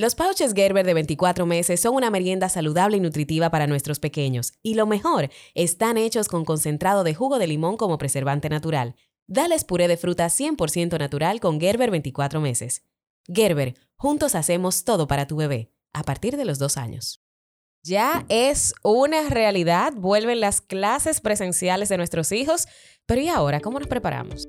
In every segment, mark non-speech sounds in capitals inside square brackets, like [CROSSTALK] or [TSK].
Los pouches Gerber de 24 meses son una merienda saludable y nutritiva para nuestros pequeños. Y lo mejor, están hechos con concentrado de jugo de limón como preservante natural. Dales puré de fruta 100% natural con Gerber 24 meses. Gerber, juntos hacemos todo para tu bebé, a partir de los dos años. Ya es una realidad, vuelven las clases presenciales de nuestros hijos, pero ¿y ahora cómo nos preparamos?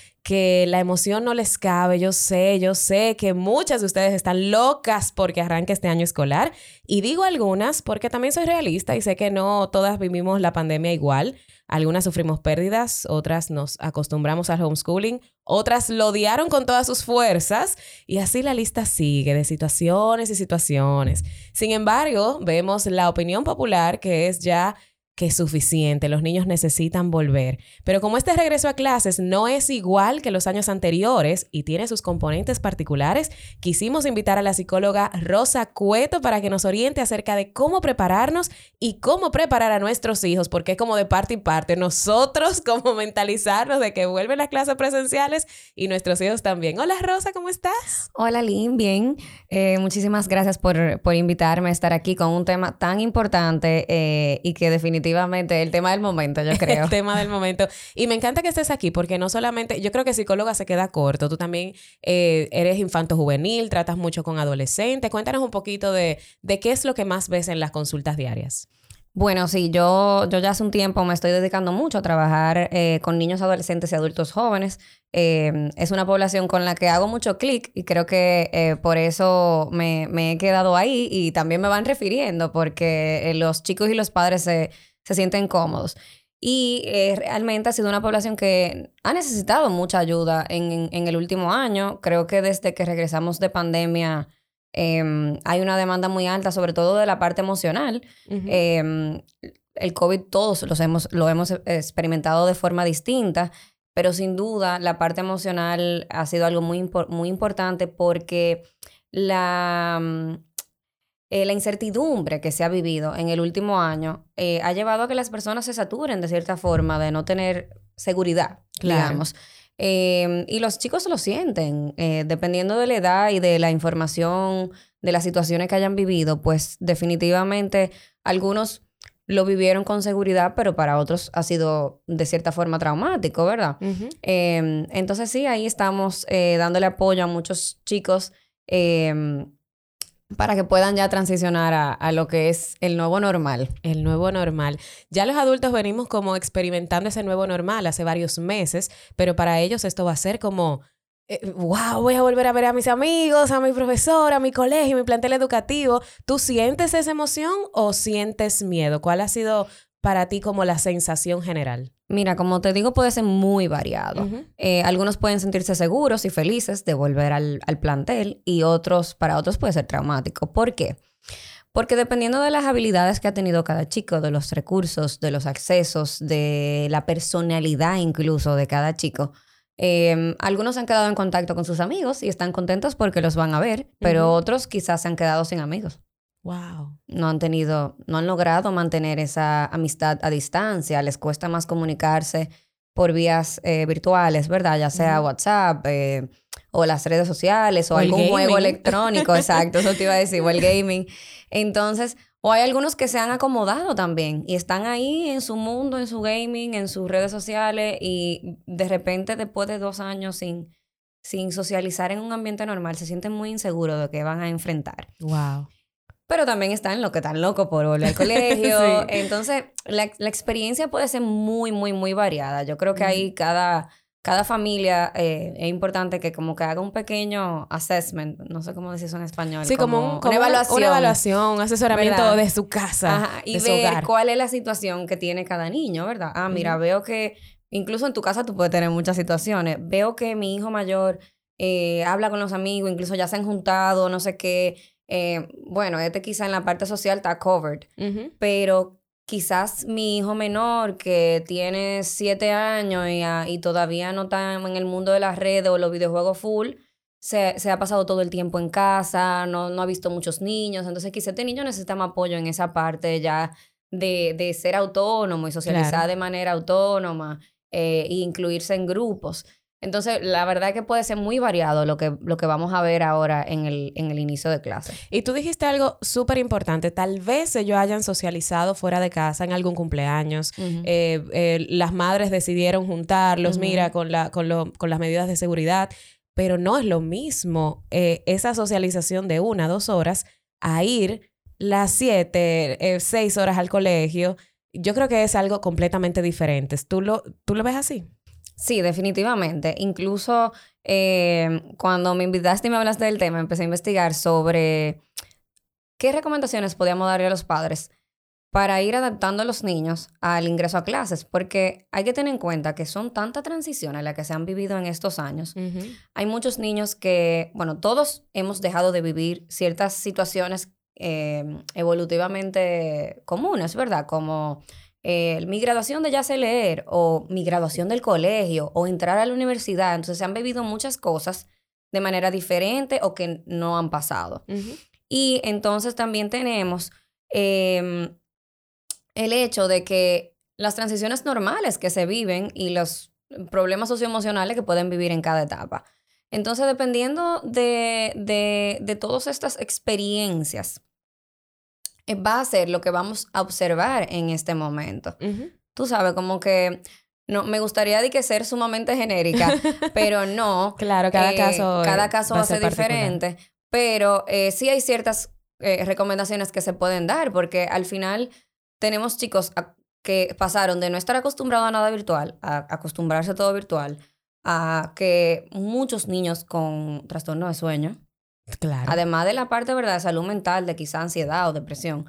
que la emoción no les cabe. Yo sé, yo sé que muchas de ustedes están locas porque arranque este año escolar. Y digo algunas porque también soy realista y sé que no todas vivimos la pandemia igual. Algunas sufrimos pérdidas, otras nos acostumbramos al homeschooling, otras lo odiaron con todas sus fuerzas y así la lista sigue de situaciones y situaciones. Sin embargo, vemos la opinión popular que es ya que es suficiente, los niños necesitan volver. Pero como este regreso a clases no es igual que los años anteriores y tiene sus componentes particulares, quisimos invitar a la psicóloga Rosa Cueto para que nos oriente acerca de cómo prepararnos y cómo preparar a nuestros hijos, porque es como de parte y parte. Nosotros [LAUGHS] como mentalizarnos de que vuelven las clases presenciales y nuestros hijos también. Hola Rosa, ¿cómo estás? Hola Lynn, bien. Eh, muchísimas gracias por, por, invitarme a estar aquí con un tema tan importante eh, y que definitivamente definitivamente el tema del momento, yo [LAUGHS] creo. el tema del momento. Y me encanta que estés aquí porque no solamente, yo creo que psicóloga se queda corto, tú también eh, eres infanto juvenil, tratas mucho con adolescentes. Cuéntanos un poquito de, de qué es lo que más ves en las consultas diarias. Bueno, sí, yo, yo ya hace un tiempo me estoy dedicando mucho a trabajar eh, con niños, adolescentes y adultos jóvenes. Eh, es una población con la que hago mucho clic y creo que por eso me, me, he quedado ahí y también me van refiriendo porque los chicos y los padres se, se sienten cómodos. Y eh, realmente ha sido una población que ha necesitado mucha ayuda en, en, el último año. Creo que desde que regresamos de pandemia em, hay una demanda muy alta, sobre todo de la parte emocional. Em, el COVID todos los hemos, lo hemos experimentado de forma distinta, pero sin duda la parte emocional ha sido algo muy, muy importante porque la eh, la incertidumbre que se ha vivido en el último año eh, ha llevado a que las personas se saturen de cierta forma de no tener seguridad, digamos. Em, y los chicos lo sienten, eh, dependiendo de la edad y de la información, de las situaciones que hayan vivido, pues definitivamente algunos lo vivieron con seguridad, pero para otros ha sido de cierta forma traumático, ¿verdad? Em, entonces sí, ahí estamos dándole apoyo a muchos chicos em, para que puedan ya transicionar a, lo que es el nuevo normal. El nuevo normal. Ya los adultos venimos como experimentando ese nuevo normal hace varios meses, pero para ellos esto va a ser como, wow, eh, voy a volver a ver a mis amigos, a mi profesor, a mi colegio, mi plantel educativo. ¿Tú sientes esa emoción o sientes miedo? ¿Cuál ha sido para ti como la sensación general? Mira, como te digo, puede ser muy variado. Eh, algunos pueden sentirse seguros y felices de volver al, plantel y otros, para otros puede ser traumático. ¿Por qué? Porque dependiendo de las habilidades que ha tenido cada chico, de los recursos, de los accesos, de la personalidad incluso de cada chico, em, algunos han quedado en contacto con sus amigos y están contentos porque los van a ver, pero otros quizás se han quedado sin amigos. Wow. No han tenido, no han logrado mantener esa amistad a distancia, les cuesta más comunicarse por vías eh, virtuales, ¿verdad? Ya sea WhatsApp eh, o las redes sociales o, algún juego electrónico, exacto, eso te iba a decir, o el [LAUGHS] gaming. Entonces, o hay algunos que se han acomodado también y están ahí en su mundo, en su gaming, en sus redes sociales y de repente después de dos años sin, sin socializar en un ambiente normal, se sienten muy inseguros de que van a enfrentar. Wow pero también están los que están locos por volver al colegio. [LAUGHS] Entonces, la, experiencia puede ser muy, muy, muy variada. Yo creo que ahí cada, cada familia eh, es importante que como que haga un pequeño assessment, no sé cómo decir eso en español. Sí, como, una evaluación. Una evaluación, asesoramiento de su casa. y ver cuál es la situación que tiene cada niño, ¿verdad? Ah, mira, veo que incluso en tu casa tú puedes tener muchas situaciones. Veo que mi hijo mayor eh, habla con los amigos, incluso ya se han juntado, no sé qué eh, bueno, este quizá en la parte social está covered, pero quizás mi hijo menor que tiene siete años y, ah, y todavía no está en el mundo de las redes o los videojuegos full, se, se ha pasado todo el tiempo en casa, no, no ha visto muchos niños, entonces quizá este niño necesita más apoyo en esa parte ya de, de ser autónomo y socializar Claro. de manera autónoma eh, e incluirse en grupos. Entonces, la verdad es que puede ser muy variado lo que, lo que vamos a ver ahora en el, en el inicio de clase. Y tú dijiste algo súper importante. Tal vez ellos hayan socializado fuera de casa en algún cumpleaños. Eh, eh, las madres decidieron juntarlos, Ujú. mira, con, la, con, lo- con las medidas de seguridad. Pero no es lo mismo eh, esa socialización de una, dos horas a ir las siete, seis horas al colegio. Yo creo que es algo completamente diferente. ¿Tú lo, tú lo ves así? Sí, definitivamente. Incluso eh, cuando me invitaste y me hablaste del tema, empecé a investigar sobre qué recomendaciones podíamos darle a los padres para ir adaptando a los niños al ingreso a clases, porque hay que tener en cuenta que son tantas transiciones las que se han vivido en estos años. Hay muchos niños que, bueno, todos hemos dejado de vivir ciertas situaciones eh, evolutivamente comunes, ¿verdad? Como eh, mi graduación de ya sé leer o mi graduación del colegio o entrar a la universidad. Entonces se han vivido muchas cosas de manera diferente o que no han pasado. Y entonces también tenemos em, el hecho de que las transiciones normales que se viven y los problemas socioemocionales que pueden vivir en cada etapa. Entonces, dependiendo de, de, de todas estas experiencias, va a ser lo que vamos a observar en este momento. Tú sabes, como que no, me gustaría de que ser sumamente genérica, [LAUGHS] pero no. Claro, cada Eh, caso. eh, cada caso va a ser, diferente, pero eh, sí hay ciertas eh, recomendaciones que se pueden dar, porque al final tenemos chicos a- que pasaron de no estar acostumbrados a nada virtual, a acostumbrarse a todo virtual, a que muchos niños con trastorno de sueño, Claro. además de la parte ¿verdad? de salud mental, de quizá ansiedad o depresión,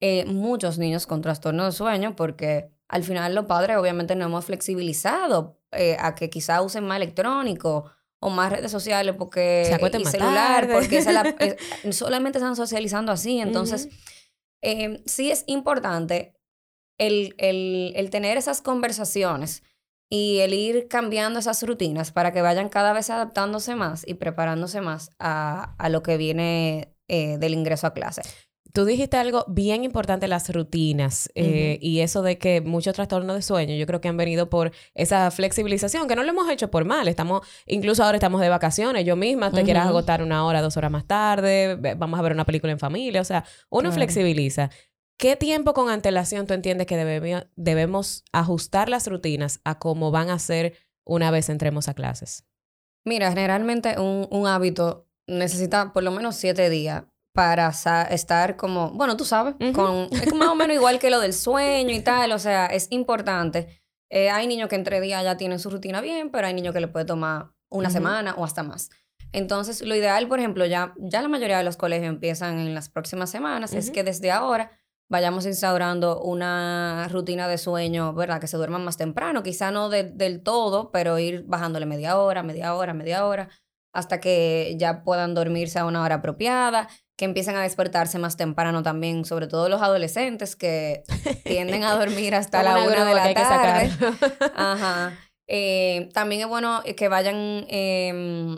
eh, muchos niños con trastorno de sueño porque al final los padres obviamente no hemos flexibilizado eh, a que quizá usen más electrónico o más redes sociales porque Se y más celular tarde. porque la- [LAUGHS] eh, solamente están socializando así entonces sí es importante el, el, el tener esas conversaciones y el ir cambiando esas rutinas para que vayan cada vez adaptándose más y preparándose más a, a lo que viene eh, del ingreso a clase. Tú dijiste algo bien importante, las rutinas eh, y eso de que muchos trastornos de sueño, yo creo que han venido por esa flexibilización, que no lo hemos hecho por mal, estamos, incluso ahora estamos de vacaciones, yo misma te quieras Ujú. agotar una hora, dos horas más tarde, vamos a ver una película en familia, o sea, uno flexibiliza. ¿Qué tiempo con antelación tú entiendes que debemos, debemos ajustar las rutinas a cómo van a ser una vez entremos a clases? Mira, generalmente un, un hábito necesita por lo menos siete días para estar como, bueno, tú sabes, con, es más o menos igual que lo del sueño y [LAUGHS] tal, o sea, es importante. Eh, hay niños que en tres días ya tienen su rutina bien, pero hay niños que le puede tomar una semana o hasta más. Entonces, lo ideal, por ejemplo, ya, ya la mayoría de los colegios empiezan en las próximas semanas, es que desde ahora vayamos instaurando una rutina de sueño, ¿verdad? Que se duerman más temprano, quizá no de- del todo, pero ir bajándole media hora, media hora, media hora, hasta que ya puedan dormirse a una hora apropiada, que empiecen a despertarse más temprano también, sobre todo los adolescentes que [LAUGHS] tienden a dormir hasta la Una de la tarde. Ajá. Eh, también es bueno que vayan em,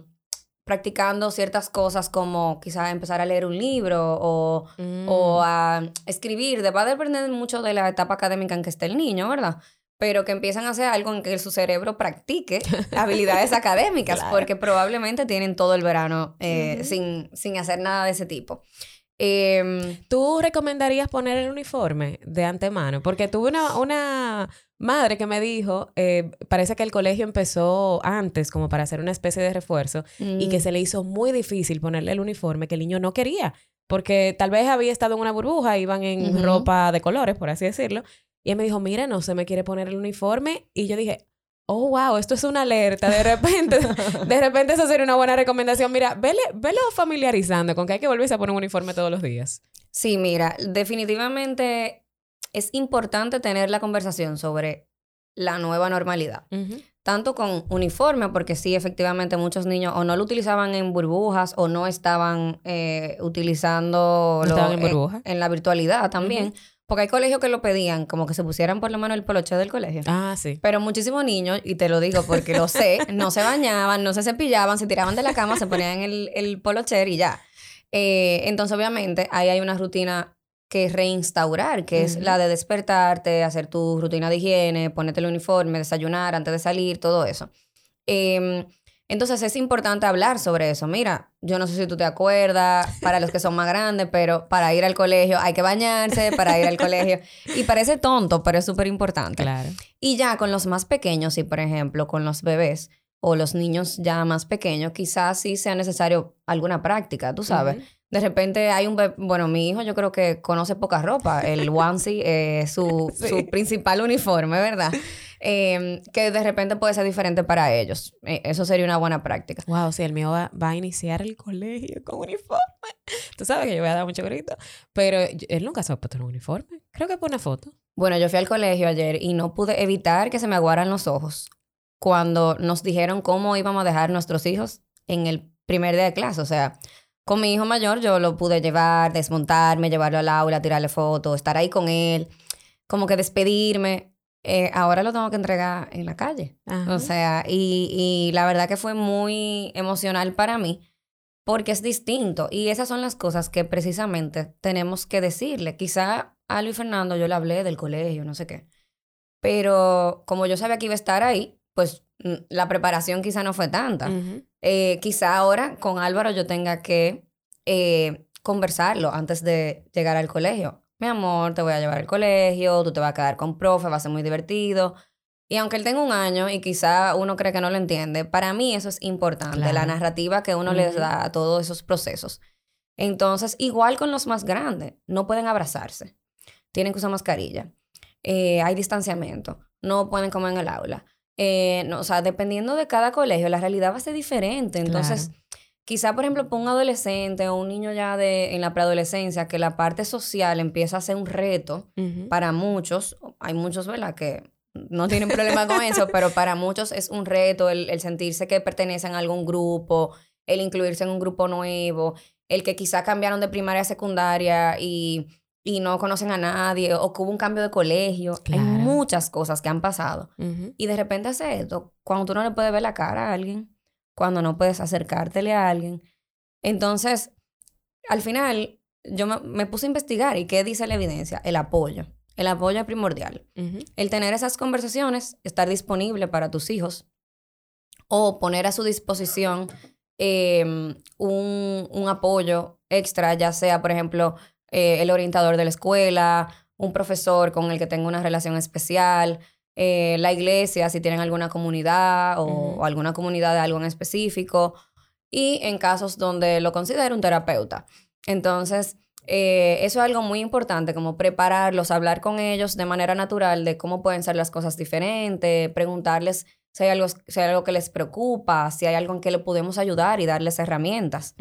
practicando ciertas cosas como quizás empezar a leer un libro o, Mm. o a escribir. De- Va a depender mucho de la etapa académica en que esté el niño, ¿verdad? Pero que empiecen a hacer algo en que su cerebro practique [LAUGHS] habilidades académicas, Claro. porque probablemente tienen todo el verano eh, sin, sin hacer nada de ese tipo. Em, ¿Tú recomendarías poner el uniforme de antemano? Porque tuve una, una madre que me dijo, eh, parece que el colegio empezó antes como para hacer una especie de refuerzo y que mm, se le hizo muy difícil ponerle el uniforme que el niño no quería, porque tal vez había estado en una burbuja, iban en ropa de colores, por así decirlo, y él me dijo, mira, no se me quiere poner el uniforme, y yo dije, oh, wow, esto es una alerta, de repente, de [LAUGHS] repente eso sería una buena recomendación, mira, vele, velo familiarizando con que hay que volverse a poner un uniforme todos los días. Sí, mira, definitivamente es importante tener la conversación sobre la nueva normalidad. tanto con uniforme, porque sí, efectivamente, muchos niños o no lo utilizaban en burbujas o no estaban eh, utilizando estaban en, burbuja? en, la virtualidad también. Porque hay colegios que lo pedían, como que se pusieran por lo menos el poloche del colegio. Ah, sí. Pero muchísimos niños, y te lo digo porque lo sé, [LAUGHS] no se bañaban, no se cepillaban, se tiraban de la cama, se ponían el, el polocher y ya. Eh, entonces, obviamente, ahí hay una rutina que reinstaurar, que es la de despertarte, hacer tu rutina de higiene, ponerte el uniforme, desayunar antes de salir, todo eso. Em, entonces es importante hablar sobre eso. Mira, yo no sé si tú te acuerdas, para los que son más grandes, pero para ir al colegio hay que bañarse, para ir al colegio. Y parece tonto, pero es súper importante. Claro. Y ya con los más pequeños, y por ejemplo con los bebés o los niños ya más pequeños, quizás sí sea necesario alguna práctica, tú sabes. De repente hay un bebé, bueno, mi hijo yo creo que conoce poca ropa, el [LAUGHS] onesie es su, su, principal uniforme, ¿verdad? Em, que de repente puede ser diferente para ellos. Eh, eso sería una buena práctica. Wow, si el mío va, a iniciar el colegio con uniforme. [LAUGHS] Tú sabes que yo voy a dar mucho grito, pero él nunca se ha puesto un uniforme. Creo que por una foto. Bueno, yo fui al colegio ayer y no pude evitar que se me aguaran los ojos cuando nos dijeron cómo íbamos a dejar nuestros hijos en el primer día de clase. O sea, con mi hijo mayor yo lo pude llevar, desmontarme, llevarlo al aula, tirarle fotos, estar ahí con él, como que despedirme. Eh, ahora lo tengo que entregar en la calle. O sea, y, y la verdad que fue muy emocional para mí porque es distinto. Y esas son las cosas que precisamente tenemos que decirle. Quizá a Luis Fernando yo le hablé del colegio, no sé qué. Pero como yo sabía que iba a estar ahí, pues la preparación quizá no fue tanta. Eh, quizá ahora con Álvaro yo tenga que eh, conversarlo antes de llegar al colegio. Mi amor, te voy a llevar al colegio, tú te vas a quedar con profe, va a ser muy divertido. Y aunque él tenga un año y quizá uno cree que no lo entiende, para mí eso es importante, la narrativa que uno les da a todos esos procesos. Entonces, igual con los más grandes, no pueden abrazarse, tienen que usar mascarilla, eh, hay distanciamiento, no pueden comer en el aula. Eh, no, o sea, dependiendo de cada colegio, la realidad va a ser diferente. Entonces, quizá, por ejemplo, para un adolescente o un niño ya de, en la preadolescencia, que la parte social empieza a ser un reto para muchos, hay muchos, ¿verdad?, que no tienen problema con eso, pero para muchos es un reto el, el, sentirse que pertenecen a algún grupo, el incluirse en un grupo nuevo, el que quizá cambiaron de primaria a secundaria y y no conocen a nadie o que hubo un cambio de colegio. Hay muchas cosas que han pasado. Y de repente hace esto cuando tú no le puedes ver la cara a alguien, cuando no puedes acercártele a alguien. Entonces, al final, yo me, puse a investigar y qué dice la evidencia. El apoyo. El apoyo es primordial. El tener esas conversaciones, estar disponible para tus hijos o poner a su disposición em, un, un apoyo extra, ya sea, por ejemplo, eh, el orientador de la escuela, un profesor con el que tengo una relación especial, eh, la iglesia, si tienen alguna comunidad o, alguna comunidad de algo en específico, y en casos donde lo considero un terapeuta. Entonces, eh, eso es algo muy importante, como prepararlos, hablar con ellos de manera natural de cómo pueden ser las cosas diferentes, preguntarles si hay algo, si hay algo que les preocupa, si hay algo en que le podemos ayudar y darles herramientas.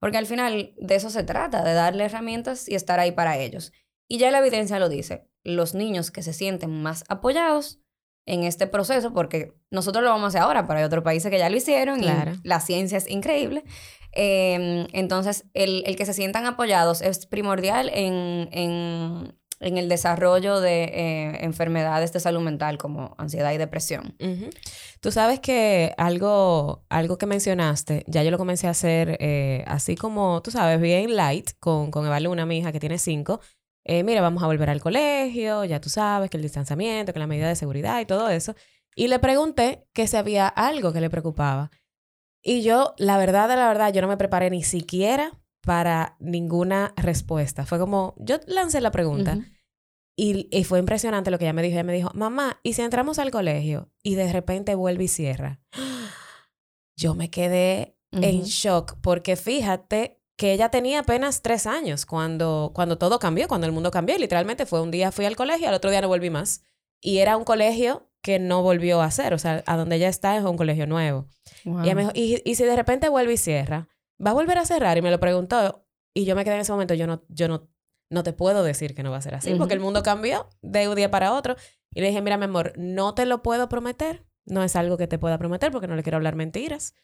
Porque al final de eso se trata, de darle herramientas y estar ahí para ellos. Y ya la evidencia lo dice, los niños que se sienten más apoyados en este proceso, porque nosotros lo vamos a hacer ahora, pero hay otros países que ya lo hicieron y la ciencia es increíble. Em, entonces, el, el, que se sientan apoyados es primordial en, en en el desarrollo de eh, enfermedades de salud mental como ansiedad y depresión. Tú sabes que algo, algo que mencionaste, ya yo lo comencé a hacer eh, así como, tú sabes, bien light con, con Eva Luna, mi hija que tiene cinco. Eh, mira, vamos a volver al colegio, ya tú sabes que el distanciamiento, que la medida de seguridad y todo eso. Y le pregunté que si había algo que le preocupaba. Y yo, la verdad de la verdad, yo no me preparé ni siquiera para ninguna respuesta. Fue como, yo lancé la pregunta y, fue impresionante lo que ella me dijo. Ella me dijo, mamá, ¿y si entramos al colegio y de repente vuelve y cierra? [GASPS] Yo me quedé en shock porque fíjate que ella tenía apenas tres años cuando, cuando todo cambió, cuando el mundo cambió. literalmente fue un día fui al colegio, al otro día no volví más. Y era un colegio que no volvió a ser. O sea, a donde ella está es un colegio nuevo. Y ella me dijo, ¿y, y si de repente vuelve y cierra? ¿Va a volver a cerrar? Y me lo preguntó y yo me quedé en ese momento, yo no, yo no, no te puedo decir que no va a ser así, porque el mundo cambió de un día para otro. Y le dije, mira, mi amor, no te lo puedo prometer, No es algo que te pueda prometer porque no le quiero hablar mentiras.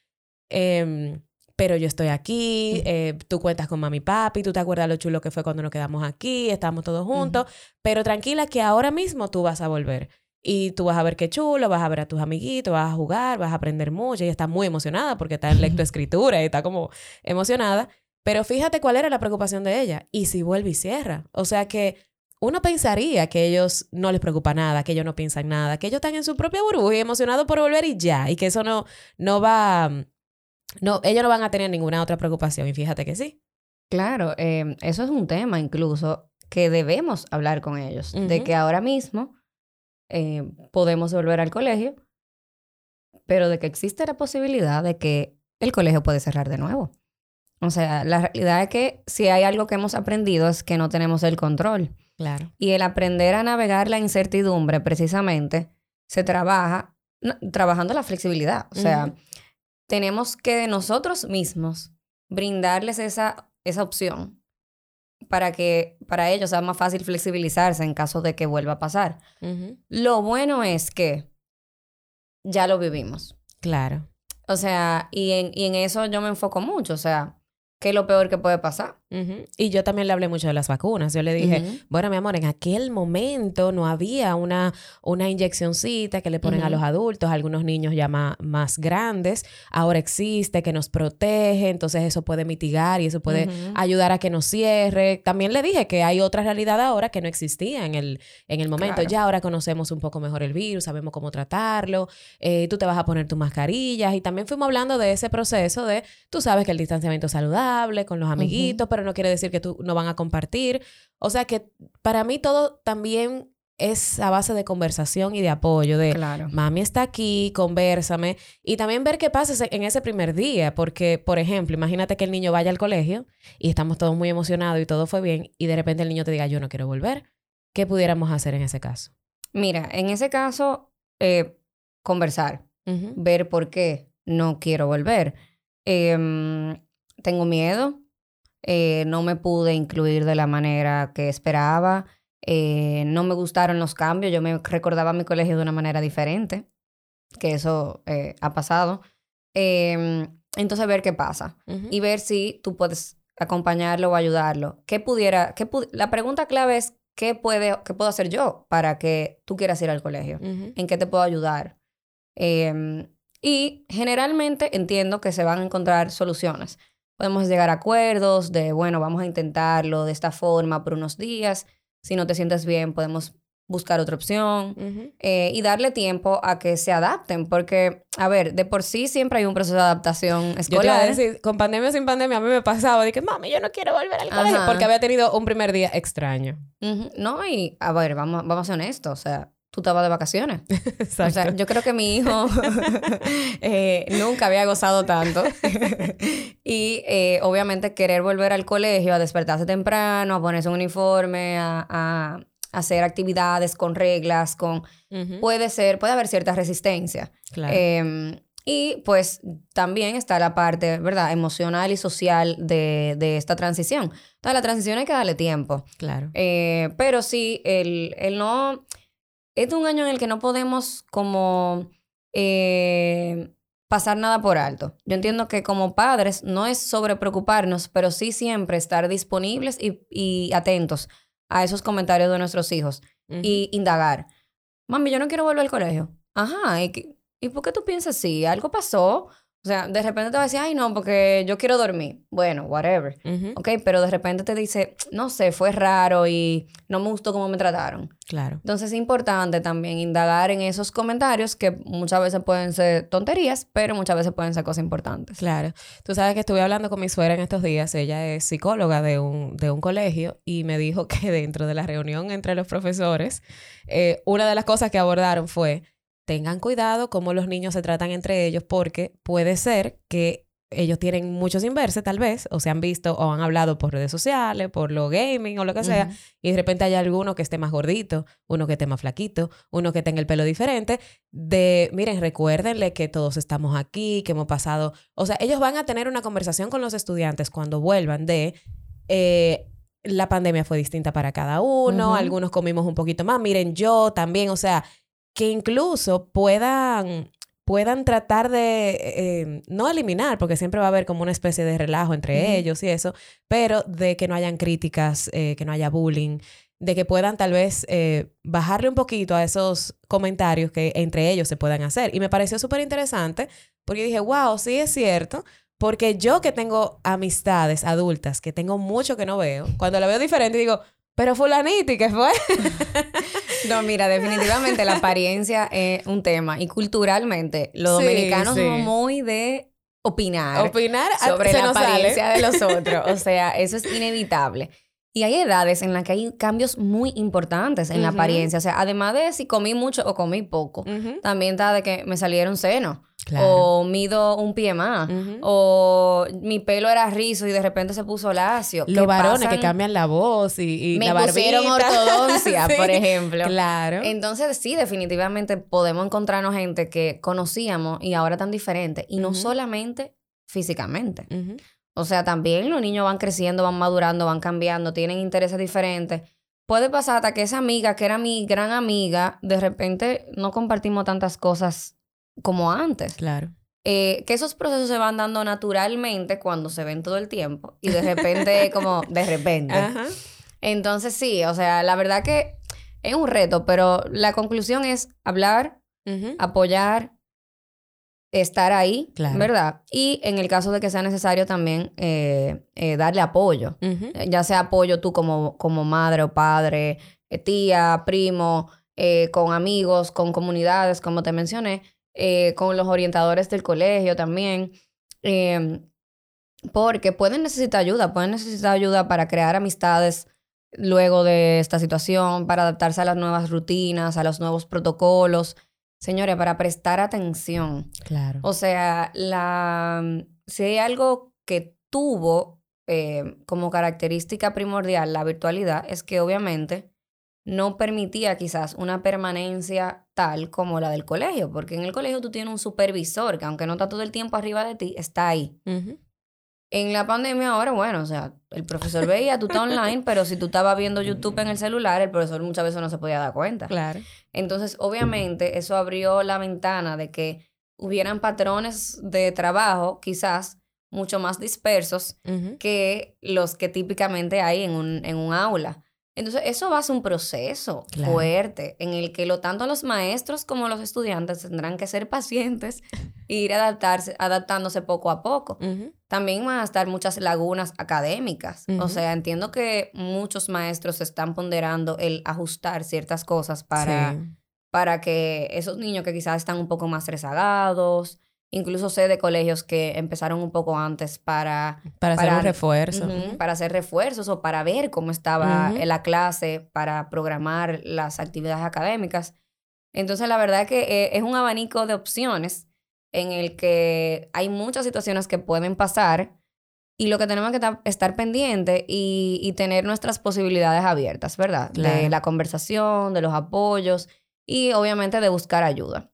Em, pero yo estoy aquí, eh, tú cuentas con mami y papi, tú te acuerdas lo chulo que fue cuando nos quedamos aquí, estamos todos juntos, pero tranquila que ahora mismo tú vas a volver. Y tú vas a ver qué chulo, vas a ver a tus amiguitos, vas a jugar, vas a aprender mucho. Ella está muy emocionada porque está en [LAUGHS] lectoescritura y está como emocionada. Pero fíjate cuál era la preocupación de ella. ¿Y si vuelve y cierra? O sea que uno pensaría que ellos no les preocupa nada, que ellos no piensan nada, que ellos están en su propia burbuja y emocionados por volver y ya. Y que eso no, no va... No, ellos no van a tener ninguna otra preocupación. Y fíjate que sí. Claro, eh, eso es un tema incluso que debemos hablar con ellos. De que ahora mismo eh, podemos volver al colegio, pero de que existe la posibilidad de que el colegio puede cerrar de nuevo. O sea, la realidad es que si hay algo que hemos aprendido es que no tenemos el control. Claro. Y el aprender a navegar la incertidumbre, precisamente, se trabaja trabajando la flexibilidad. O sea, tenemos que nosotros mismos brindarles esa, esa opción para que para ellos sea más fácil flexibilizarse en caso de que vuelva a pasar. Lo bueno es que ya lo vivimos. Claro. O sea, y en, y en eso yo me enfoco mucho. O sea, ¿qué es lo peor que puede pasar? Y yo también le hablé mucho de las vacunas. Yo le dije, bueno, mi amor, en aquel momento no había una, una inyeccióncita que le ponen a los adultos, a algunos niños ya más, grandes. Ahora existe, que nos protege, entonces eso puede mitigar y eso puede ayudar a que nos cierre. También le dije que hay otra realidad ahora que no existía en el, en el momento. Ya ahora conocemos un poco mejor el virus, sabemos cómo tratarlo, eh, tú te vas a poner tus mascarillas y también fuimos hablando de ese proceso de, tú sabes que el distanciamiento es saludable con los amiguitos, pero no quiere decir que tú no van a compartir. O sea que para mí todo también es a base de conversación y de apoyo, de claro. mami está aquí, conversame, y también ver qué pasa en ese primer día, porque, por ejemplo, imagínate que el niño vaya al colegio y estamos todos muy emocionados y todo fue bien, y de repente el niño te diga, yo no quiero volver. ¿Qué pudiéramos hacer en ese caso? Mira, en ese caso, eh, conversar, ver por qué no quiero volver. Em, tengo miedo, eh, no me pude incluir de la manera que esperaba, eh, no me gustaron los cambios, yo me recordaba mi colegio de una manera diferente, que eso eh, ha pasado. Em, entonces ver qué pasa y ver si tú puedes acompañarlo o ayudarlo. ¿Qué pudiera, qué la pregunta clave es, ¿qué, puede, ¿qué puedo hacer yo para que tú quieras ir al colegio? ¿En qué te puedo ayudar? Em, y generalmente entiendo que se van a encontrar soluciones podemos llegar a acuerdos de, bueno, vamos a intentarlo de esta forma por unos días. Si no te sientes bien, podemos buscar otra opción eh, y darle tiempo a que se adapten, porque, a ver, de por sí siempre hay un proceso de adaptación escolar. Yo decir, con pandemia o sin pandemia, a mí me pasaba de que, mami, yo no quiero volver al colegio, porque había tenido un primer día extraño. No, y, a ver, vamos, vamos a ser honestos, o sea, tú estabas de vacaciones. [LAUGHS] O sea, yo creo que mi hijo [LAUGHS] eh, nunca había gozado tanto. [LAUGHS] y eh, obviamente querer volver al colegio, a despertarse temprano, a ponerse un uniforme, a, hacer actividades con reglas, con... Puede ser, puede haber cierta resistencia. Claro. Em, y pues también está la parte, ¿verdad?, emocional y social de, de, esta transición. Entonces, la transición hay que darle tiempo. Claro. Eh, pero sí, el, el no es un año en el que no podemos como eh, pasar nada por alto. Yo entiendo que como padres no es sobre preocuparnos, pero sí siempre estar disponibles y, atentos a esos comentarios de nuestros hijos y indagar. Mami, yo no quiero volver al colegio. Ajá, ¿y, ¿y por qué tú piensas así? ¿Algo pasó? O sea, de repente te va a decir, ay, no, porque yo quiero dormir. Bueno, whatever. Ok, pero de repente te dice, no sé, fue raro y no me gustó cómo me trataron. Claro. Entonces es importante también indagar en esos comentarios que muchas veces pueden ser tonterías, pero muchas veces pueden ser cosas importantes. Claro. Tú sabes que estuve hablando con mi suegra en estos días. Ella es psicóloga de un, de un colegio y me dijo [LAUGHS] que dentro de la reunión entre los profesores, eh, una de las cosas que abordaron fue tengan cuidado cómo los niños se tratan entre ellos porque puede ser que ellos tienen muchos inverses tal vez, o se han visto o han hablado por redes sociales, por lo gaming o lo que sea, y de repente hay alguno que esté más gordito, uno que esté más flaquito, uno que tenga el pelo diferente, de, miren, recuérdenle que todos estamos aquí, que hemos pasado, o sea, ellos van a tener una conversación con los estudiantes cuando vuelvan de... Eh, la pandemia fue distinta para cada uno, algunos comimos un poquito más, miren yo también, o sea, que incluso puedan puedan tratar de, eh, no eliminar, porque siempre va a haber como una especie de relajo entre ellos y eso, pero de que no hayan críticas, eh, que no haya bullying, de que puedan tal vez eh, bajarle un poquito a esos comentarios que entre ellos se puedan hacer. Y me pareció súper interesante porque dije, wow, sí es cierto. Porque yo que tengo amistades adultas, que tengo mucho que no veo, cuando la veo diferente digo, pero fulaniti, ¿qué fue? [LAUGHS] no, mira, definitivamente la apariencia es un tema. Y culturalmente, los dominicanos somos muy de opinar. Opinar sobre la apariencia de los [LAUGHS] otros. O sea, eso es inevitable. Y hay edades en las que hay cambios muy importantes en la apariencia. O sea, además de si comí mucho o comí poco, también está de que me salieron senos. O mido un pie más. O mi pelo era rizo y de repente se puso lacio. Los varones que cambian la voz y, me la pusieron ortodoncia, [LAUGHS] por ejemplo. Claro. Entonces, sí, definitivamente podemos encontrarnos gente que conocíamos y ahora tan diferente. Y no solamente físicamente. O sea, también los niños van creciendo, van madurando, van cambiando, tienen intereses diferentes. Puede pasar hasta que esa amiga, que era mi gran amiga, de repente no compartimos tantas cosas como antes. Claro. Eh, que esos procesos se van dando naturalmente cuando se ven todo el tiempo y de repente, [LAUGHS] como de repente. Entonces, sí, o sea, la verdad que es un reto, pero la conclusión es hablar, apoyar, estar ahí, ¿verdad? Y en el caso de que sea necesario también eh, eh, darle apoyo, ya sea apoyo tú como, como madre o padre, tía, primo, con amigos, con comunidades, como te mencioné, con los orientadores del colegio también, em, porque pueden necesitar ayuda, pueden necesitar ayuda para crear amistades luego de esta situación, para adaptarse a las nuevas rutinas, a los nuevos protocolos. Señores, para prestar atención. Claro. O sea, la, si hay algo que tuvo eh, como característica primordial la virtualidad, es que obviamente no permitía quizás una permanencia tal como la del colegio, porque en el colegio tú tienes un supervisor que aunque no está todo el tiempo arriba de ti, está ahí. En la pandemia ahora, bueno, o sea, el profesor veía, tú estás online, pero si tú estabas viendo YouTube en el celular, el profesor muchas veces no se podía dar cuenta. Claro. Entonces, obviamente, eso abrió la ventana de que hubieran patrones de trabajo, quizás, mucho más dispersos que los que típicamente hay en un, en un aula. Entonces, eso va a ser un proceso fuerte en el que lo, tanto los maestros como los estudiantes tendrán que ser pacientes e ir adaptarse, adaptándose poco a poco. También van a estar muchas lagunas académicas. O sea, entiendo que muchos maestros están ponderando el ajustar ciertas cosas para, para que esos niños que quizás están un poco más rezagados, Incluso sé de colegios que empezaron un poco antes para... Para, hacer un refuerzo. para hacer refuerzos o para ver cómo estaba la clase, para programar las actividades académicas. Entonces, la verdad que eh, es un abanico de opciones en el que hay muchas situaciones que pueden pasar y lo que tenemos que estar pendiente y, tener nuestras posibilidades abiertas, ¿verdad? De la conversación, de los apoyos y obviamente de buscar ayuda.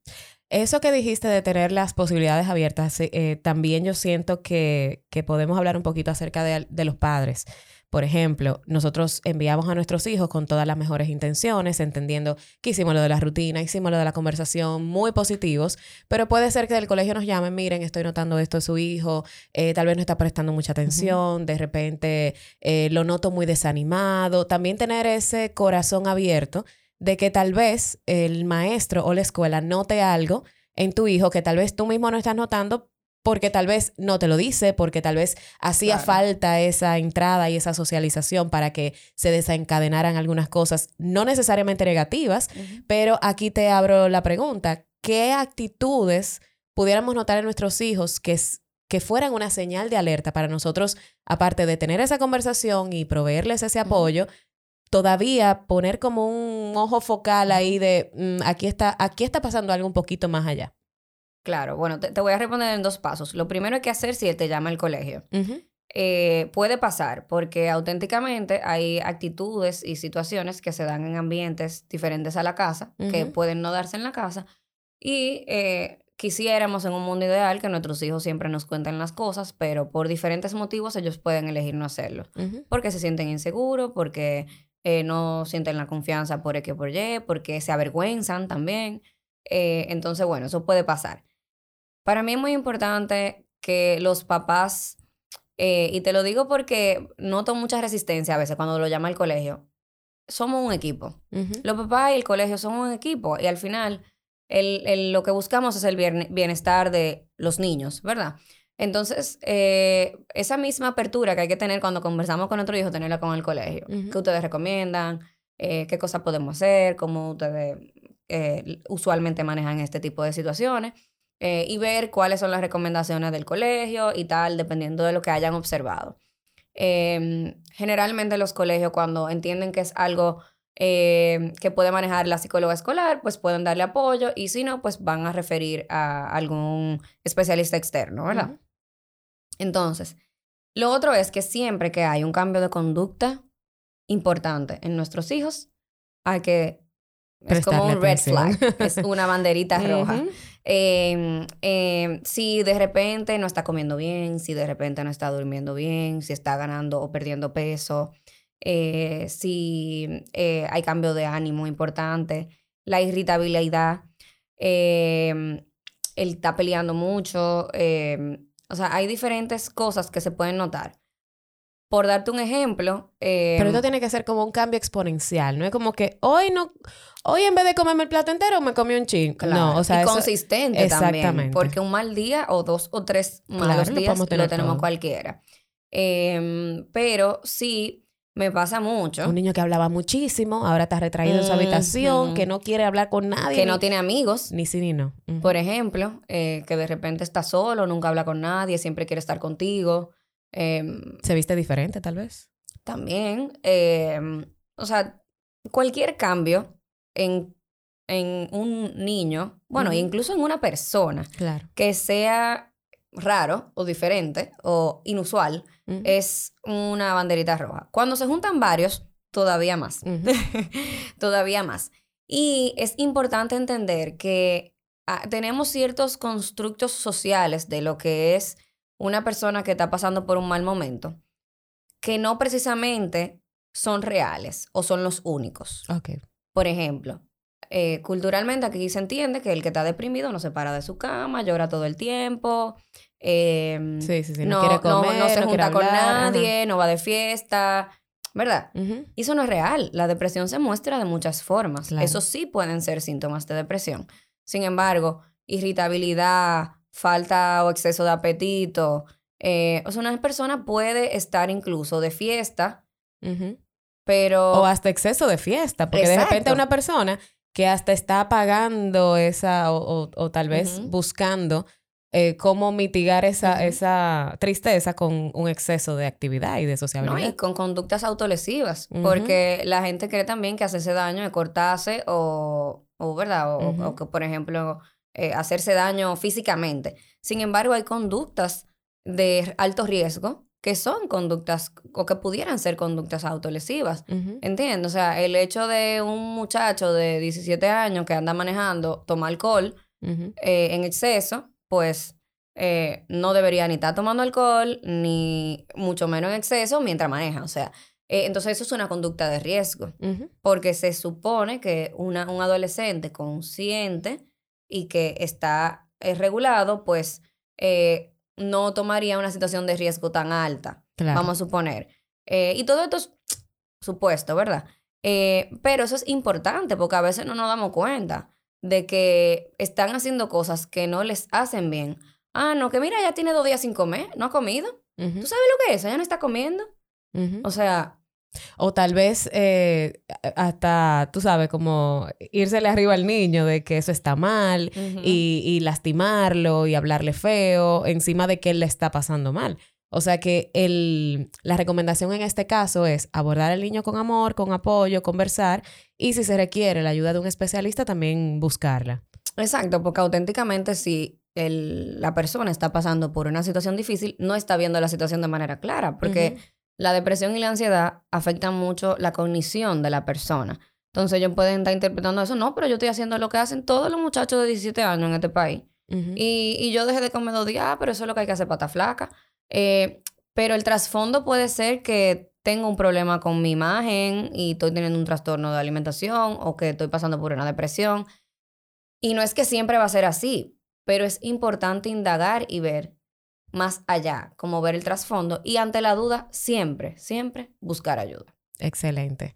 Eso que dijiste de tener las posibilidades abiertas, eh, también yo siento que, podemos hablar un poquito acerca de, los padres. Por ejemplo, nosotros enviamos a nuestros hijos con todas las mejores intenciones, entendiendo que hicimos lo de la rutina, hicimos lo de la conversación, muy positivos, pero puede ser que del colegio nos llamen, miren, estoy notando esto de su hijo, eh, tal vez no está prestando mucha atención, de repente eh, lo noto muy desanimado. También tener ese corazón abierto de que tal vez el maestro o la escuela note algo en tu hijo que tal vez tú mismo no estás notando porque tal vez no te lo dice, porque tal vez hacía falta esa entrada y esa socialización para que se desencadenaran algunas cosas, no necesariamente negativas, pero aquí te abro la pregunta, ¿qué actitudes pudiéramos notar en nuestros hijos que, que fueran una señal de alerta para nosotros, aparte de tener esa conversación y proveerles ese apoyo, todavía poner como un ojo focal ahí de mm, aquí, está, aquí está pasando algo un poquito más allá. Claro, bueno, te, voy a responder en dos pasos. Lo primero hay que hacer si él te llama al colegio. Eh, puede pasar porque auténticamente hay actitudes y situaciones que se dan en ambientes diferentes a la casa, que pueden no darse en la casa. Y eh, quisiéramos en un mundo ideal que nuestros hijos siempre nos cuenten las cosas, pero por diferentes motivos ellos pueden elegir no hacerlo. Porque se sienten inseguros, porque eh, no sienten la confianza por X por Y, porque se avergüenzan también. Eh, entonces, bueno, eso puede pasar. Para mí es muy importante que los papás, eh, y te lo digo porque noto mucha resistencia a veces cuando lo llama el colegio, somos un equipo. Los papás y el colegio son un equipo y al final el, lo que buscamos es el bienestar de los niños, ¿verdad? Entonces, eh, esa misma apertura que hay que tener cuando conversamos con nuestro hijo, tenerla con el colegio. ¿Qué ustedes recomiendan? Eh, ¿Qué cosas podemos hacer? ¿Cómo ustedes eh, usualmente manejan este tipo de situaciones? y ver cuáles son las recomendaciones del colegio y tal, dependiendo de lo que hayan observado. Em, generalmente los colegios, cuando entienden que es algo que puede manejar la psicóloga escolar, pues pueden darle apoyo y si no, pues van a referir a algún especialista externo, ¿verdad? Entonces, lo otro es que siempre que hay un cambio de conducta importante en nuestros hijos, hay que... Es como un red flag, [LAUGHS] es una banderita roja. Em, em, si de repente no está comiendo bien, si de repente no está durmiendo bien, si está ganando o perdiendo peso, eh, si eh, hay cambio de ánimo importante, la irritabilidad, eh, él está peleando mucho, o sea, hay diferentes cosas que se pueden notar. Por darte un ejemplo. Pero esto tiene que ser como un cambio exponencial. No es como que hoy no. Hoy en vez de comerme el plato entero, me comí un chin. No, o sea. Y consistente también. Porque un mal día o dos o tres malos días lo, tenemos cualquiera. Em, pero sí, me pasa mucho. Un niño que hablaba muchísimo, ahora está retraído en su habitación, que no quiere hablar con nadie. Que no tiene amigos. Ni sí ni no. Por ejemplo, eh, que de repente está solo, nunca habla con nadie, siempre quiere estar contigo. Em, Se viste diferente, tal vez. También. Em, o sea, cualquier cambio en, en un niño, bueno, incluso en una persona, claro. que sea raro o diferente o inusual, es una banderita roja. Cuando se juntan varios, todavía más. [LAUGHS] todavía más. Y es importante entender que ah, tenemos ciertos constructos sociales de lo que es una persona que está pasando por un mal momento, que no precisamente son reales o son los únicos. Okay. Por ejemplo, eh, culturalmente aquí se entiende que el que está deprimido no se para de su cama, llora todo el tiempo, Em, sí, sí, sí. No, quiere comer, no, se junta con nadie, no va de fiesta, ¿verdad? Y eso no es real. La depresión se muestra de muchas formas. Eso sí pueden ser síntomas de depresión. Sin embargo, irritabilidad, falta o exceso de apetito. Eh, o sea, una persona puede estar incluso de fiesta, pero... O hasta exceso de fiesta, porque de repente una persona que hasta está pagando esa o, o, tal vez buscando eh, cómo mitigar esa, esa tristeza con un exceso de actividad y de sociabilidad. No, y con conductas autolesivas, porque la gente cree también que hacerse daño es cortarse o, o ¿verdad? O, que, por ejemplo, eh, hacerse daño físicamente. Sin embargo, hay conductas de alto riesgo que son conductas o que pudieran ser conductas autolesivas. ¿Entiendes? O sea, el hecho de un muchacho de 17 años que anda manejando, toma alcohol eh, en exceso, pues eh, no debería ni estar tomando alcohol, ni mucho menos en exceso mientras maneja. O sea, eh, entonces eso es una conducta de riesgo, porque se supone que una, un adolescente consciente y que está eh, regulado, pues no tomaría una situación de riesgo tan alta, vamos a suponer. y todo esto es [TSK] supuesto, ¿verdad? pero eso es importante porque a veces no nos damos cuenta de que están haciendo cosas que no les hacen bien. Ah, no, que mira, ya tiene dos días sin comer, no ha comido. ¿Tú sabes lo que es? Ella no está comiendo. O sea... O tal vez eh, hasta, tú sabes, como írsele arriba al niño de que eso está mal y, y, lastimarlo y hablarle feo encima de que él le está pasando mal. O sea que el, la recomendación en este caso es abordar al niño con amor, con apoyo, conversar y si se requiere la ayuda de un especialista también buscarla. Exacto, porque auténticamente si el, la persona está pasando por una situación difícil, no está viendo la situación de manera clara, porque la depresión y la ansiedad afectan mucho la cognición de la persona. Entonces ellos pueden estar interpretando eso, no, pero yo estoy haciendo lo que hacen todos los muchachos de 17 años en este país. y, y, yo dejé de comer dos días, ah, pero eso es lo que hay que hacer para estar flaca. Eh, pero el trasfondo puede ser que tengo un problema con mi imagen y estoy teniendo un trastorno de alimentación o que estoy pasando por una depresión. Y no es que siempre va a ser así, pero es importante indagar y ver más allá, como ver el trasfondo y ante la duda, siempre, siempre buscar ayuda. Excelente.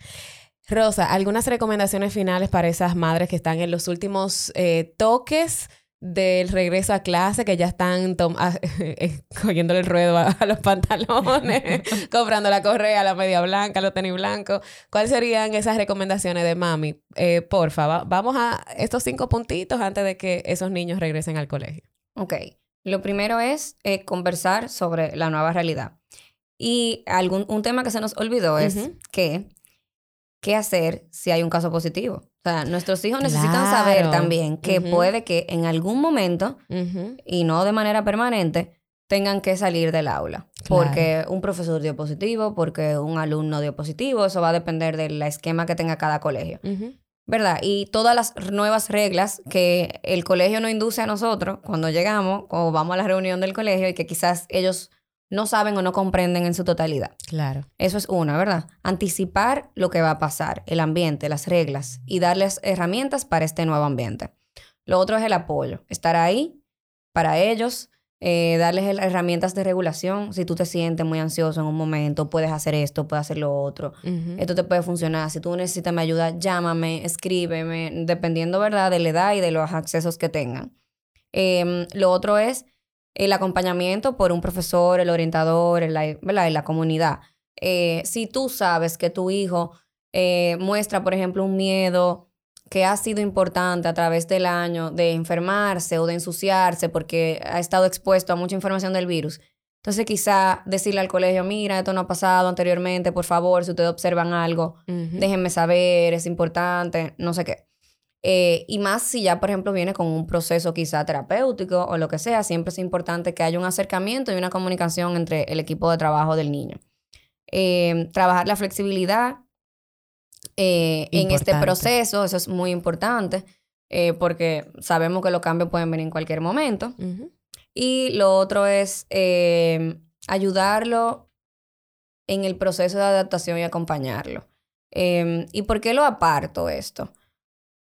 Rosa, ¿algunas recomendaciones finales para esas madres que están en los últimos eh, toques del regreso a clase, que ya están ah, [LAUGHS] eh, cogiéndole el ruedo a, los pantalones, [LAUGHS] comprando la correa, la media blanca, los tenis blancos? ¿Cuáles serían esas recomendaciones de mami? Eh, porfa, vamos a estos cinco puntitos antes de que esos niños regresen al colegio. Ok. Lo primero es eh, conversar sobre la nueva realidad. Y algún, un tema que se nos olvidó es que qué hacer si hay un caso positivo. O sea, nuestros hijos necesitan saber también que puede que en algún momento, y no de manera permanente, tengan que salir del aula. Porque un profesor dio positivo, porque un alumno dio positivo, eso va a depender del esquema que tenga cada colegio. ¿Verdad? Y todas las nuevas reglas que el colegio nos induce a nosotros cuando llegamos o vamos a la reunión del colegio y que quizás ellos no saben o no comprenden en su totalidad. Claro. Eso es una, ¿verdad? Anticipar lo que va a pasar, el ambiente, las reglas y darles herramientas para este nuevo ambiente. Lo otro es el apoyo, estar ahí para ellos, eh, darles herramientas de regulación. Si tú te sientes muy ansioso en un momento, puedes hacer esto, puedes hacer lo otro. Esto te puede funcionar. Si tú necesitas mi ayuda, llámame, escríbeme, dependiendo, ¿verdad?, de la edad y de los accesos que tengan. Em, lo otro es el acompañamiento por un profesor, el orientador, en la, ¿verdad? En la comunidad. Eh, si tú sabes que tu hijo eh, muestra, por ejemplo, un miedo que ha sido importante a través del año de enfermarse o de ensuciarse porque ha estado expuesto a mucha información del virus, entonces quizá decirle al colegio, mira, esto no ha pasado anteriormente, por favor, si ustedes observan algo, déjenme saber, es importante, no sé qué. Eh, y más si ya, por ejemplo, viene con un proceso quizá terapéutico o lo que sea, siempre es importante que haya un acercamiento y una comunicación entre el equipo de trabajo del niño. Eh, trabajar la flexibilidad eh, en este proceso, eso es muy importante, porque sabemos que los cambios pueden venir en cualquier momento. Y lo otro es ayudarlo en el proceso de adaptación y acompañarlo. ¿Y por qué lo aparto esto?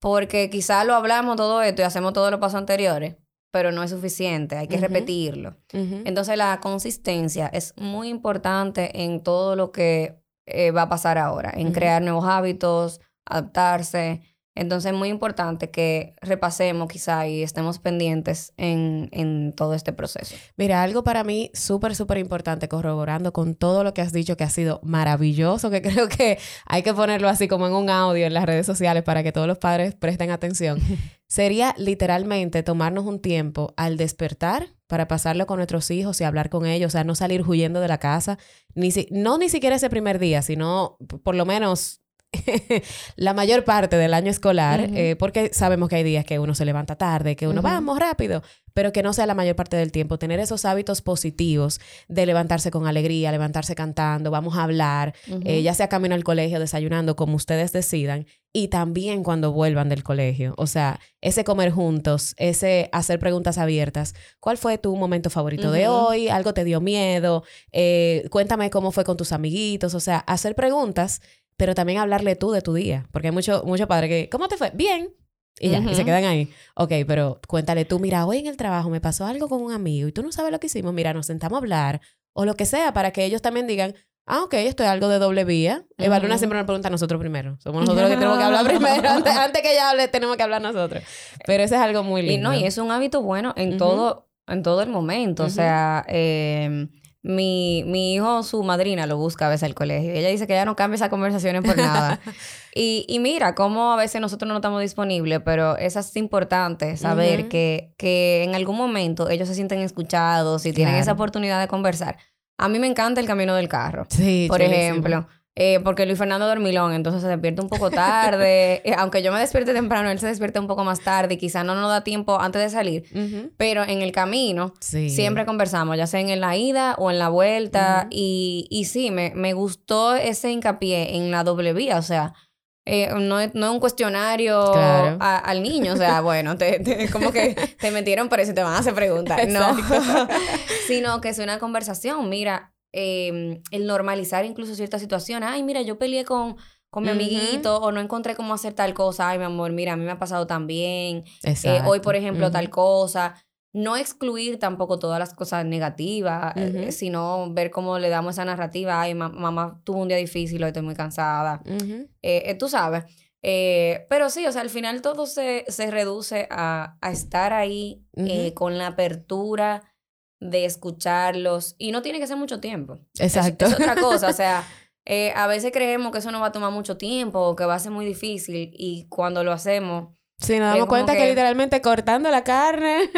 Porque quizá lo hablamos todo esto y hacemos todos los pasos anteriores, pero no es suficiente, hay que repetirlo. Entonces la consistencia es muy importante en todo lo que eh, va a pasar ahora, en crear nuevos hábitos, adaptarse, entonces es muy importante que repasemos quizá y estemos pendientes en, en todo este proceso. Mira, algo para mí súper, súper importante, corroborando con todo lo que has dicho que ha sido maravilloso, que [LAUGHS] creo que hay que ponerlo así como en un audio en las redes sociales para que todos los padres presten atención, [LAUGHS] sería literalmente tomarnos un tiempo al despertar para pasarlo con nuestros hijos y hablar con ellos, o sea, no salir huyendo de la casa, ni si, no ni siquiera ese primer día, sino por lo menos [LAUGHS] la mayor parte del año escolar, eh, porque sabemos que hay días que uno se levanta tarde, que uno vamos rápido, pero que no sea la mayor parte del tiempo. Tener esos hábitos positivos de levantarse con alegría, levantarse cantando, vamos a hablar, eh, ya sea camino al colegio, desayunando, como ustedes decidan, y también cuando vuelvan del colegio. O sea, ese comer juntos, ese hacer preguntas abiertas. ¿Cuál fue tu momento favorito de hoy? ¿Algo te dio miedo? Eh, cuéntame cómo fue con tus amiguitos. O sea, hacer preguntas pero también hablarle tú de tu día, porque hay muchos mucho padres que, ¿cómo te fue? Bien. Y ya, y se quedan ahí. Ok, pero cuéntale tú, mira, hoy en el trabajo me pasó algo con un amigo y tú no sabes lo que hicimos, mira, nos sentamos a hablar o lo que sea, para que ellos también digan, ah, ok, esto es algo de doble vía. Uh Evaluna siempre nos pregunta a nosotros primero. Somos nosotros los que tenemos que hablar [LAUGHS] primero. Antes, que ella hable, tenemos que hablar nosotros. Pero eso es algo muy lindo. Y no, y es un hábito bueno en, todo, en todo el momento. O sea, eh mi, mi hijo, su madrina, lo busca a veces al colegio. ella dice que ella no cambia esas conversaciones por nada. [LAUGHS] y, y, mira, cómo a veces nosotros no estamos disponibles, pero es importante, saber que, que en algún momento ellos se sienten escuchados y tienen esa oportunidad de conversar. A mí me encanta el camino del carro. Sí, por ejemplo. Eh, porque Luis Fernando dormilón, entonces se despierta un poco tarde. [LAUGHS] Eh, aunque yo me despierte temprano, él se despierta un poco más tarde y quizá no nos da tiempo antes de salir. Pero en el camino siempre conversamos, ya sea en la ida o en la vuelta. y, y, sí, me, me gustó ese hincapié en la doble vía. O sea, eh, no, es, no, es un cuestionario al niño, o sea, [LAUGHS] bueno, te, como que te metieron por eso te van a hacer preguntas. No, [LAUGHS] sino que es una conversación. Mira, eh, el normalizar incluso ciertas situaciones. Ay, mira, yo peleé con, con mi amiguito o no encontré cómo hacer tal cosa. Ay, mi amor, mira, a mí me ha pasado tan bien. Eh, hoy, por ejemplo, tal cosa. No excluir tampoco todas las cosas negativas, eh, sino ver cómo le damos esa narrativa. Ay, ma- mamá tuvo un día difícil, hoy estoy muy cansada. Eh, tú sabes. Pero sí, o sea, al final todo se, se reduce a, a estar ahí con la apertura de escucharlos. Y no tiene que ser mucho tiempo. Es- Exacto. Es, otra cosa. O sea, [LAUGHS] eh, a veces creemos que eso no va a tomar mucho tiempo o que va a ser muy difícil. Y cuando lo hacemos, Sí, nos damos cuenta que... que- literalmente cortando la carne,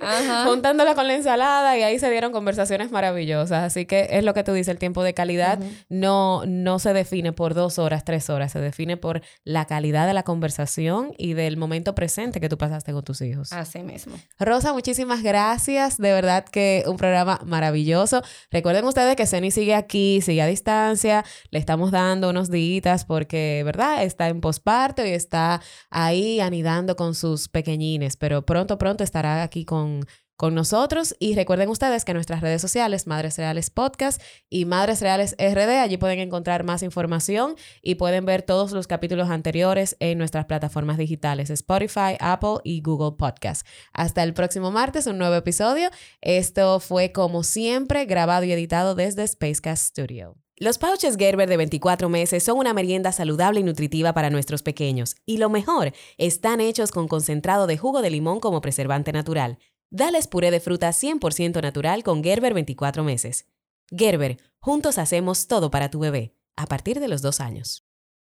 Ajá. [LAUGHS] juntándola con la ensalada y ahí se dieron conversaciones maravillosas. Así que es lo que tú dices, el tiempo de calidad no, no se define por dos horas, tres horas, se define por la calidad de la conversación y del momento presente que tú pasaste con tus hijos. así mismo. Rosa, muchísimas gracias. De verdad que un programa maravilloso. Recuerden ustedes que Ceni sigue aquí, sigue a distancia. Le estamos dando unos días porque, ¿verdad? Está en posparto y está ahí anidando con sus pequeñines. Pero pronto, pronto estará aquí con, con nosotros. Y recuerden ustedes que nuestras redes sociales, Madres Reales Podcast y Madres Reales RD, allí pueden encontrar más información y pueden ver todos los capítulos anteriores en nuestras plataformas digitales, Spotify, Apple y Google Podcast. Hasta el próximo martes, un nuevo episodio. Esto fue, como siempre, grabado y editado desde Spacecast Studio. Los pouches Gerber de 24 meses son una merienda saludable y nutritiva para nuestros pequeños. Y lo mejor, están hechos con concentrado de jugo de limón como preservante natural. Dales puré de fruta 100% natural con Gerber 24 meses. Gerber, juntos hacemos todo para tu bebé, a partir de los dos años.